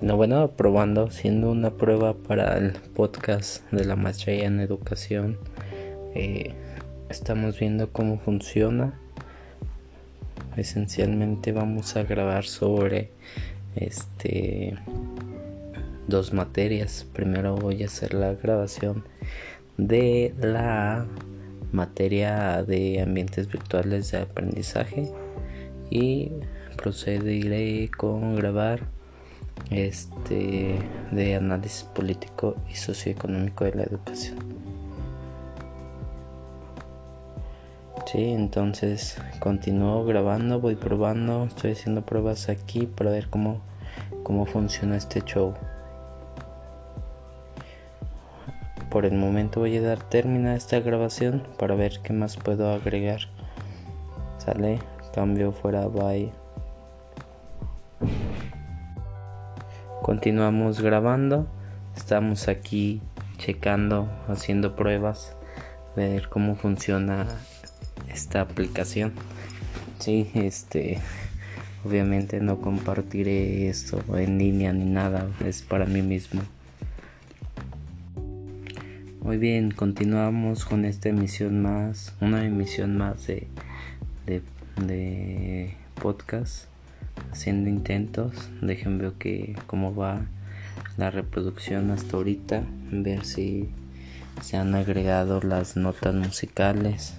Bueno, bueno, probando, haciendo una prueba para el podcast de la maestría en educación. Eh, estamos viendo cómo funciona. Esencialmente vamos a grabar sobre este dos materias. Primero voy a hacer la grabación de la materia de ambientes virtuales de aprendizaje y procederé con grabar este de análisis político y socioeconómico de la educación. Sí, entonces continúo grabando, voy probando, estoy haciendo pruebas aquí para ver cómo, cómo funciona este show. Por el momento voy a dar término a esta grabación para ver qué más puedo agregar. Sale, cambio fuera, bye. Continuamos grabando. Estamos aquí checando, haciendo pruebas, ver cómo funciona esta aplicación. Sí, este, obviamente no compartiré esto en línea ni nada, es para mí mismo. Muy bien, continuamos con esta emisión más, una emisión más de, de, de podcast haciendo intentos. Dejen ver que cómo va la reproducción hasta ahorita. Ver si se han agregado las notas musicales.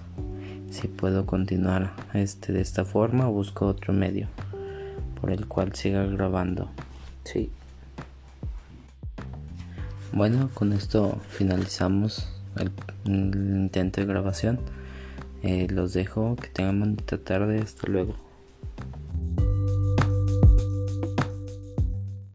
Si puedo continuar este de esta forma, busco otro medio por el cual siga grabando. Sí. Bueno, con esto finalizamos el, intento de grabación. Eh, los dejo, que tengan bonita tarde, hasta luego.